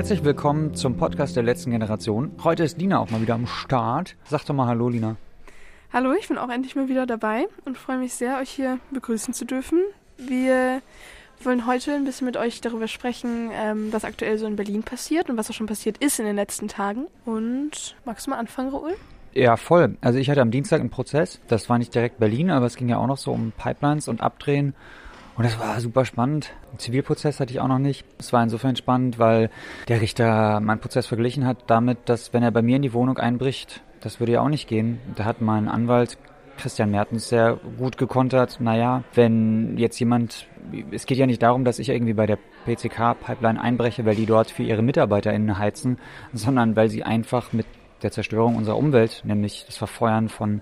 Herzlich willkommen zum Podcast der letzten Generation. Heute ist Lina auch mal wieder am Start. Sag doch mal Hallo, Lina. Hallo, ich bin auch endlich mal wieder dabei und freue mich sehr, euch hier begrüßen zu dürfen. Wir wollen heute ein bisschen mit euch darüber sprechen, ähm, was aktuell so in Berlin passiert und was auch schon passiert ist in den letzten Tagen. Und magst du mal anfangen, Raoul? Ja, voll. Also ich hatte am Dienstag einen Prozess. Das war nicht direkt Berlin, aber es ging ja auch noch so um Pipelines und Abdrehen. Und das war super spannend. Einen Zivilprozess hatte ich auch noch nicht. Es war insofern spannend, weil der Richter meinen Prozess verglichen hat damit, dass wenn er bei mir in die Wohnung einbricht, das würde ja auch nicht gehen. Da hat mein Anwalt Christian Mertens sehr gut gekontert. Naja, wenn jetzt jemand, es geht ja nicht darum, dass ich irgendwie bei der PCK-Pipeline einbreche, weil die dort für ihre MitarbeiterInnen heizen, sondern weil sie einfach mit der Zerstörung unserer Umwelt, nämlich das Verfeuern von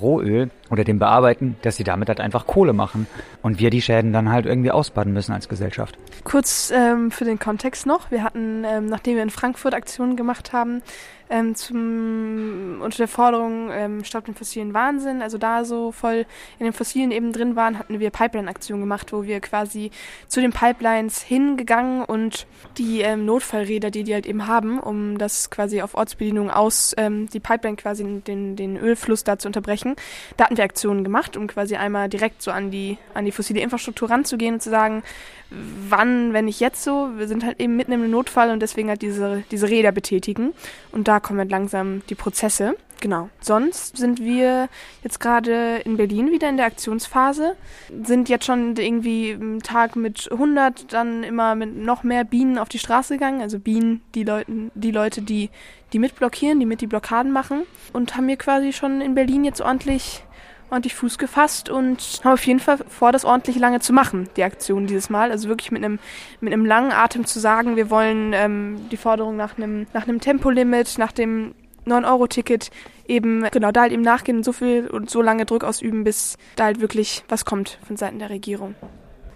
Rohöl oder dem Bearbeiten, dass sie damit halt einfach Kohle machen und wir die Schäden dann halt irgendwie ausbaden müssen als Gesellschaft. Kurz ähm, für den Kontext noch. Wir hatten, ähm, nachdem wir in Frankfurt Aktionen gemacht haben, ähm, zum, unter der Forderung ähm, Stopp den fossilen Wahnsinn, also da so voll in den Fossilen eben drin waren, hatten wir Pipeline-Aktionen gemacht, wo wir quasi zu den Pipelines hingegangen und die ähm, Notfallräder, die die halt eben haben, um das quasi auf Ortsbedienung aus, ähm, die Pipeline quasi den, den Ölfluss da zu unterbrechen, da hatten wir Aktionen gemacht, um quasi einmal direkt so an die, an die fossile Infrastruktur ranzugehen und zu sagen, wann, wenn nicht jetzt so, wir sind halt eben mitten im Notfall und deswegen halt diese, diese Räder betätigen. Und da kommen halt langsam die Prozesse. Genau. Sonst sind wir jetzt gerade in Berlin wieder in der Aktionsphase, sind jetzt schon irgendwie einen Tag mit 100, dann immer mit noch mehr Bienen auf die Straße gegangen, also Bienen, die, Leuten, die Leute, die, die mitblockieren, die mit die Blockaden machen und haben hier quasi schon in Berlin jetzt ordentlich ordentlich Fuß gefasst und haben auf jeden Fall vor, das ordentlich lange zu machen, die Aktion dieses Mal. Also wirklich mit einem, mit einem langen Atem zu sagen, wir wollen ähm, die Forderung nach einem, nach einem Tempolimit, nach dem 9-Euro-Ticket eben, genau, da halt eben nachgehen und so viel und so lange Druck ausüben, bis da halt wirklich was kommt von Seiten der Regierung.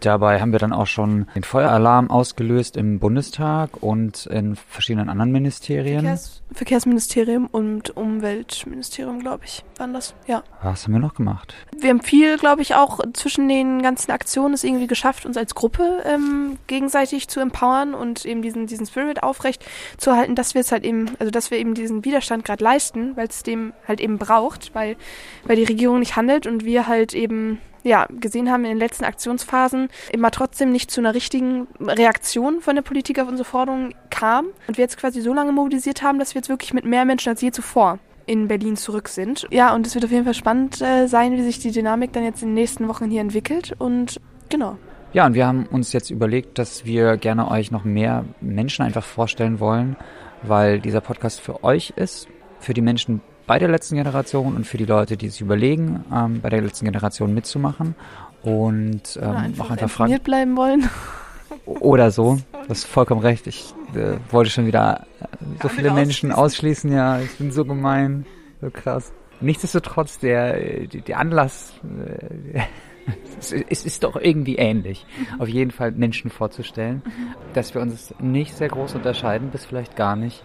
Dabei haben wir dann auch schon den Feueralarm ausgelöst im Bundestag und in verschiedenen anderen Ministerien. Verkehrs Verkehrsministerium und Umweltministerium, glaube ich, waren das, ja. Was haben wir noch gemacht? Wir haben viel, glaube ich, auch zwischen den ganzen Aktionen es irgendwie geschafft, uns als Gruppe ähm, gegenseitig zu empowern und eben diesen, diesen Spirit aufrecht zu halten, dass wir es halt eben, also dass wir eben diesen Widerstand gerade leisten, weil es dem halt eben braucht, weil, weil die Regierung nicht handelt und wir halt eben ja, gesehen haben in den letzten Aktionsphasen, immer trotzdem nicht zu einer richtigen Reaktion von der Politik auf unsere Forderungen kam und wir jetzt quasi so lange mobilisiert haben, dass wir jetzt wirklich mit mehr Menschen als je zuvor in Berlin zurück sind. Ja, und es wird auf jeden Fall spannend äh, sein, wie sich die Dynamik dann jetzt in den nächsten Wochen hier entwickelt und genau. Ja, und wir haben uns jetzt überlegt, dass wir gerne euch noch mehr Menschen einfach vorstellen wollen, weil dieser Podcast für euch ist, für die Menschen bei der letzten Generation und für die Leute, die sich überlegen, ähm, bei der letzten Generation mitzumachen und ähm, einfach auch einfach fragen. bleiben wollen. Oder so. Du hast vollkommen recht. Ich äh, wollte schon wieder äh, so viele Menschen ausschließen. Ja, ich bin so gemein. So krass. Nichtsdestotrotz, der, der Anlass, äh, es, es ist doch irgendwie ähnlich. Mhm. Auf jeden Fall Menschen vorzustellen, mhm. dass wir uns nicht sehr groß unterscheiden, bis vielleicht gar nicht.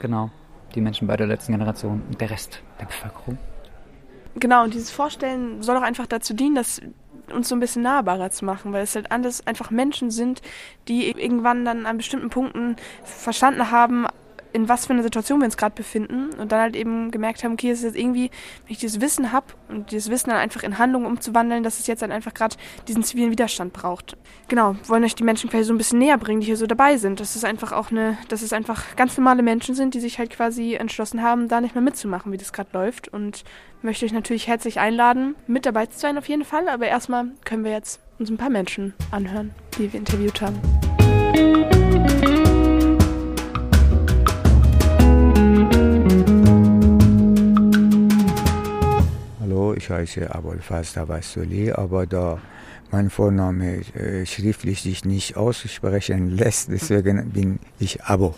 Genau die Menschen bei der letzten Generation und der Rest der Bevölkerung. Genau, und dieses Vorstellen soll auch einfach dazu dienen, dass uns so ein bisschen nahbarer zu machen, weil es halt alles einfach Menschen sind, die irgendwann dann an bestimmten Punkten verstanden haben, in was für einer Situation wir uns gerade befinden und dann halt eben gemerkt haben, okay, es ist jetzt irgendwie, wenn ich dieses Wissen habe und dieses Wissen dann einfach in Handlungen umzuwandeln, dass es jetzt dann einfach gerade diesen zivilen Widerstand braucht. Genau, wollen euch die Menschen vielleicht so ein bisschen näher bringen, die hier so dabei sind. Dass es einfach auch eine, dass es einfach ganz normale Menschen sind, die sich halt quasi entschlossen haben, da nicht mehr mitzumachen, wie das gerade läuft. Und möchte euch natürlich herzlich einladen, mit dabei zu sein auf jeden Fall. Aber erstmal können wir jetzt uns ein paar Menschen anhören, die wir interviewt haben. Ich heiße Abul Fazda Basuli, aber da mein Vorname äh, schriftlich sich nicht aussprechen lässt, deswegen bin ich Abo.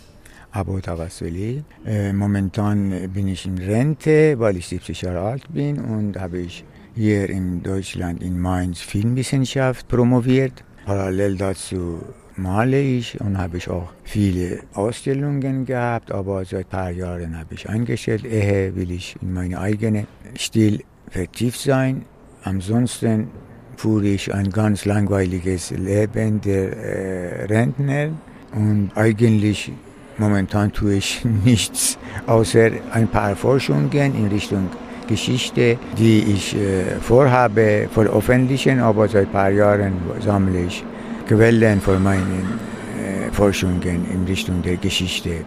Abo Tawassuli. Äh, momentan bin ich in Rente, weil ich 70 Jahre alt bin und habe ich hier in Deutschland in Mainz Filmwissenschaft promoviert. Parallel dazu male ich und habe ich auch viele Ausstellungen gehabt, aber seit ein paar Jahren habe ich eingestellt. Ehe will ich in meine eigene Stil vertieft sein. Ansonsten führe ich ein ganz langweiliges Leben der äh, Rentner. Und eigentlich momentan tue ich nichts, außer ein paar Forschungen in Richtung Geschichte, die ich äh, vorhabe veröffentlichen, aber seit ein paar Jahren sammle ich Quellen für meine äh, Forschungen in Richtung der Geschichte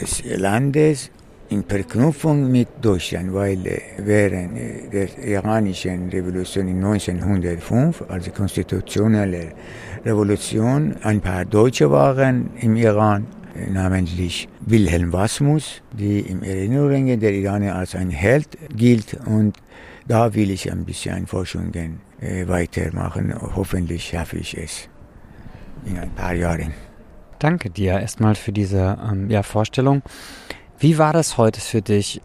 des Landes in Verknüpfung mit Deutschland, weil äh, während äh, der iranischen Revolution in 1905, also konstitutionelle Revolution, ein paar Deutsche waren im Iran, äh, namentlich Wilhelm Wasmus, die im Erinnerungen der Iraner als ein Held gilt und da will ich ein bisschen Forschungen weitermachen. Hoffentlich schaffe ich es in ein paar Jahren. Danke dir erstmal für diese ähm, ja, Vorstellung. Wie war das heute für dich,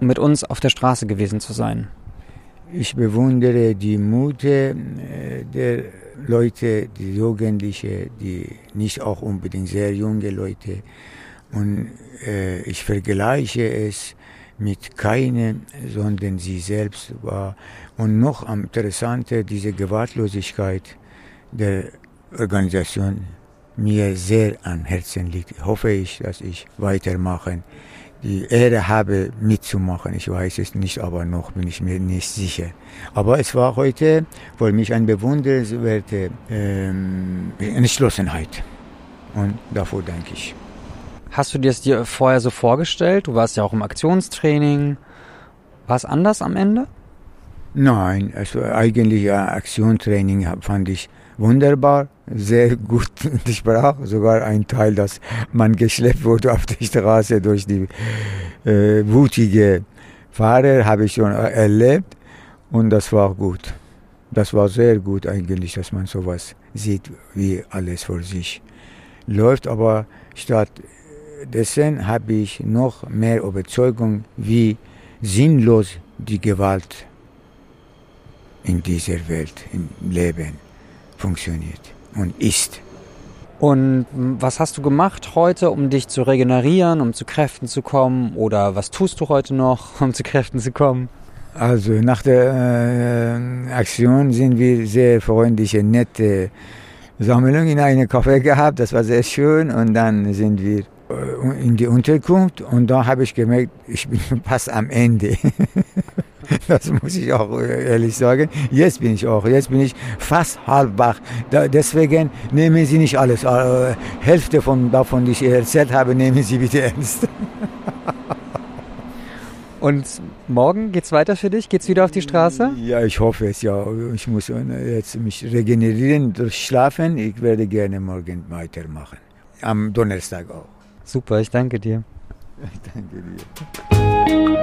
mit uns auf der Straße gewesen zu sein? Ich bewundere die Mut äh, der Leute, die Jugendliche, die nicht auch unbedingt sehr junge Leute. Und äh, ich vergleiche es mit keinem, sondern sie selbst war. Und noch am interessanter, diese Gewaltlosigkeit der Organisation mir sehr am Herzen liegt. Hoffe ich, dass ich weitermachen die Ehre habe, mitzumachen. Ich weiß es nicht, aber noch bin ich mir nicht sicher. Aber es war heute für mich eine bewundernswerte ähm, Entschlossenheit. Und davor danke ich. Hast du dir das dir vorher so vorgestellt? Du warst ja auch im Aktionstraining. War es anders am Ende? Nein, also eigentlich ja, Aktionstraining fand ich wunderbar, sehr gut. Ich brauche sogar einen Teil, dass man geschleppt wurde auf der Straße durch die äh, wutige Fahrer, habe ich schon erlebt und das war gut. Das war sehr gut eigentlich, dass man sowas sieht, wie alles vor sich läuft. Aber stattdessen habe ich noch mehr Überzeugung, wie sinnlos die Gewalt in dieser Welt, im Leben funktioniert und ist. Und was hast du gemacht heute, um dich zu regenerieren, um zu Kräften zu kommen? Oder was tust du heute noch, um zu Kräften zu kommen? Also nach der äh, Aktion sind wir sehr freundliche, nette Sammlung in einem Café gehabt. Das war sehr schön. Und dann sind wir äh, in die Unterkunft und da habe ich gemerkt, ich bin fast am Ende. Das muss ich auch ehrlich sagen. Jetzt bin ich auch, jetzt bin ich fast halb wach. Deswegen nehmen Sie nicht alles. Äh, Hälfte von davon, die ich erzählt habe, nehmen Sie bitte ernst. Und morgen geht's weiter für dich? Geht's wieder auf die Straße? Ja, ich hoffe es, ja. Ich muss jetzt mich regenerieren durch Schlafen. Ich werde gerne morgen weitermachen. Am Donnerstag auch. Super, ich danke dir. Ich danke dir.